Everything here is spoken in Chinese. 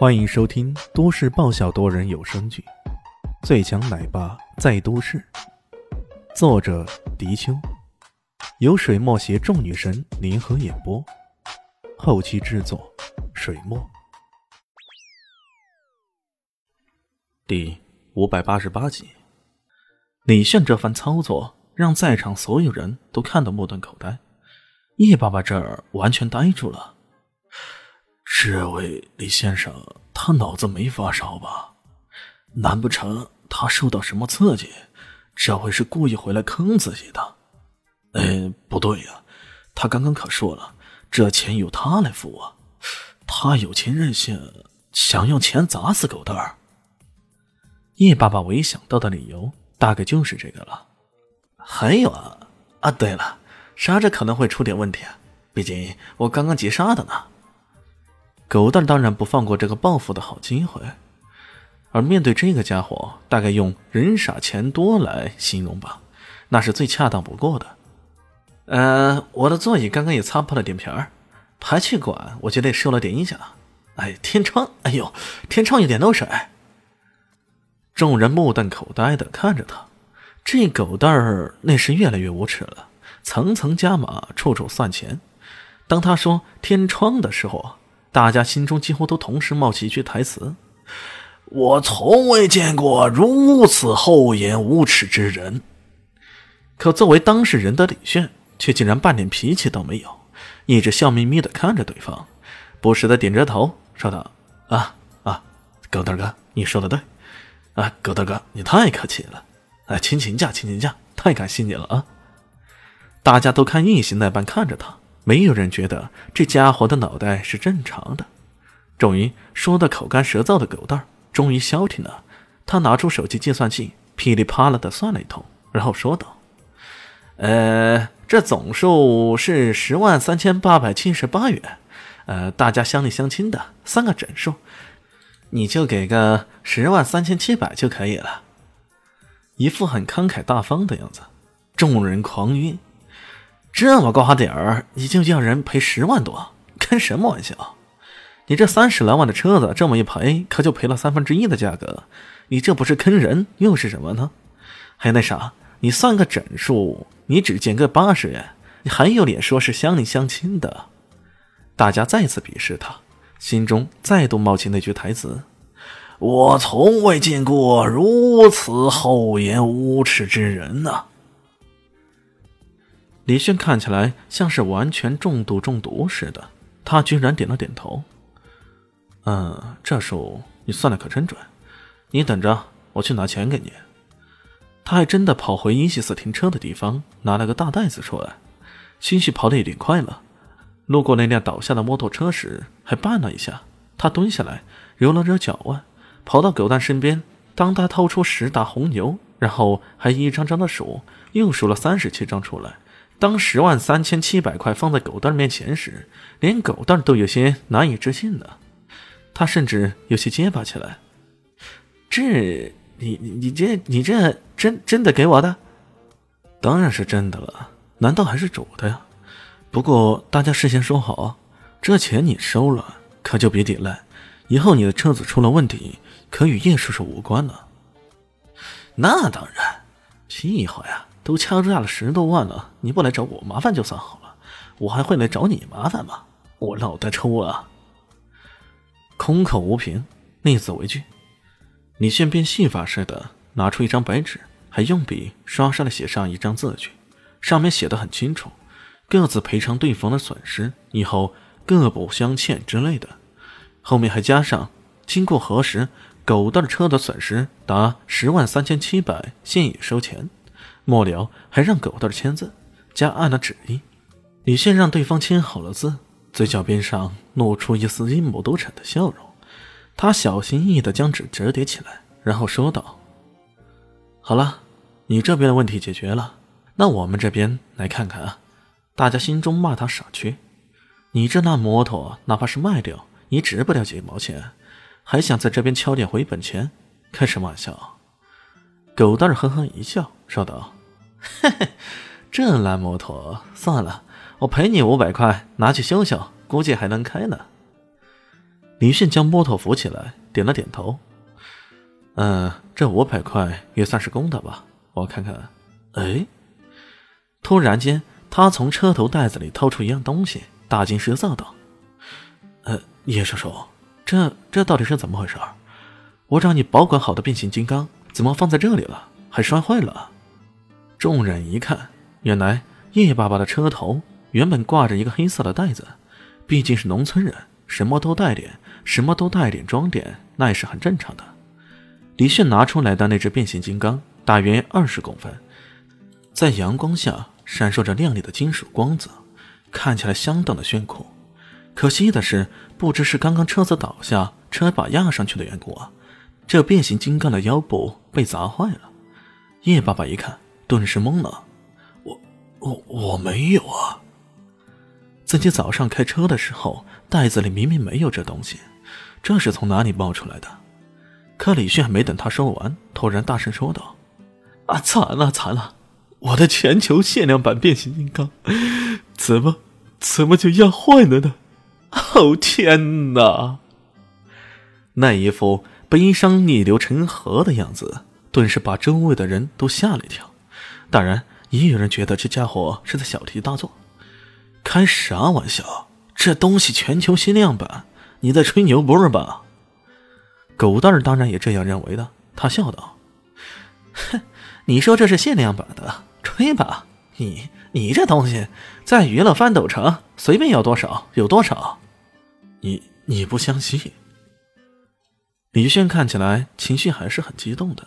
欢迎收听都市爆笑多人有声剧《最强奶爸在都市》，作者：迪秋，由水墨携众女神联合演播，后期制作：水墨。第五百八十八集，李炫这番操作让在场所有人都看得目瞪口呆，叶爸爸这儿完全呆住了。这位李先生，他脑子没发烧吧？难不成他受到什么刺激？这回是故意回来坑自己的？哎，不对呀，他刚刚可说了，这钱由他来付啊！他有钱任性，想用钱砸死狗蛋儿。叶爸爸唯一想到的理由，大概就是这个了。还有啊，啊，对了，杀着可能会出点问题，毕竟我刚刚急杀的呢。狗蛋当然不放过这个报复的好机会，而面对这个家伙，大概用人傻钱多来形容吧，那是最恰当不过的。呃，我的座椅刚刚也擦破了点皮儿，排气管我觉得也受了点影响。哎，天窗，哎呦，天窗有点漏水。众人目瞪口呆的看着他，这狗蛋儿那是越来越无耻了，层层加码，处处算钱。当他说天窗的时候啊。大家心中几乎都同时冒起一句台词：“我从未见过如此厚颜无耻之人。”可作为当事人的李炫却竟然半点脾气都没有，一直笑眯眯的看着对方，不时的点着头说道：“啊啊，狗蛋哥，你说的对，啊，狗蛋哥，你太客气了，啊，请请假，请请假，太感谢你了啊！”大家都看异形那般看着他。没有人觉得这家伙的脑袋是正常的。终于说的口干舌燥的狗蛋儿终于消停了。他拿出手机计算器，噼里啪啦的算了一通，然后说道：“呃，这总数是十万三千八百七十八元。呃，大家乡里乡亲的，三个整数，你就给个十万三千七百就可以了。”一副很慷慨大方的样子，众人狂晕。这么高点儿，你就叫人赔十万多？开什么玩笑！你这三十来万的车子，这么一赔，可就赔了三分之一的价格。你这不是坑人，又是什么呢？还有那啥，你算个整数，你只减个八十元，你还有脸说是乡里乡亲的？大家再次鄙视他，心中再度冒起那句台词：“我从未见过如此厚颜无耻之人呐！”李迅看起来像是完全重度中毒似的，他居然点了点头。嗯，这数你算的可真准。你等着，我去拿钱给你。他还真的跑回伊西斯停车的地方，拿了个大袋子出来，兴许跑得有点快了。路过那辆倒下的摩托车时，还绊了一下。他蹲下来，揉了揉脚腕，跑到狗蛋身边。当他掏出十打红牛，然后还一张张的数，又数了三十七张出来。当十万三千七百块放在狗蛋面前时，连狗蛋都有些难以置信了。他甚至有些结巴起来：“这，你你你这你这真真的给我的？当然是真的了，难道还是主的呀？不过大家事先说好，这钱你收了，可就别抵赖。以后你的车子出了问题，可与叶叔叔无关了。那当然，屁话呀！”都敲诈了十多万了，你不来找我麻烦就算好了，我还会来找你麻烦吗？我脑袋抽啊！空口无凭，逆子为据。李现变戏法似的拿出一张白纸，还用笔刷刷的写上一张字据，上面写的很清楚，各自赔偿对方的损失，以后各不相欠之类的。后面还加上经过核实，狗蛋车的损失达十万三千七百，现已收钱。末了，还让狗蛋签字，加按了指印。李现让对方签好了字，嘴角边上露出一丝阴谋得逞的笑容。他小心翼翼地将纸折叠起来，然后说道：“好了，你这边的问题解决了，那我们这边来看看啊。”大家心中骂他傻缺。你这烂摩托，哪怕是卖掉，也值不了几毛钱，还想在这边敲点回本钱？开什么玩笑！狗蛋儿呵呵一笑，说道。嘿嘿，这烂摩托算了，我赔你五百块，拿去修修，估计还能开呢。李迅将摩托扶起来，点了点头。嗯，这五百块也算是公的吧？我看看。哎，突然间，他从车头袋子里掏出一样东西，大惊失色道：“呃，叶叔叔，这这到底是怎么回事？我找你保管好的变形金刚，怎么放在这里了？还摔坏了？”众人一看，原来叶爸爸的车头原本挂着一个黑色的袋子，毕竟是农村人，什么都带点，什么都带点装点，那也是很正常的。李炫拿出来的那只变形金刚大约二十公分，在阳光下闪烁着亮丽的金属光泽，看起来相当的炫酷。可惜的是，不知是刚刚车子倒下，车把压上去的缘故啊，这变形金刚的腰部被砸坏了。叶爸爸一看，顿时懵了：“我、我、我没有啊！自己早上开车的时候，袋子里明明没有这东西，这是从哪里冒出来的？”可李迅还没等他说完，突然大声说道：“啊，惨了惨了！我的全球限量版变形金刚，怎么怎么就压坏了呢？哦天哪！”那一副悲伤逆流成河的样子，顿时把周围的人都吓了一跳。当然，也有人觉得这家伙是在小题大做。开啥玩笑？这东西全球限量版，你在吹牛不是吧？狗蛋儿当然也这样认为的，他笑道：“哼，你说这是限量版的，吹吧！你你这东西在娱乐翻斗城随便要多少有多少。你你不相信？”李炫看起来情绪还是很激动的。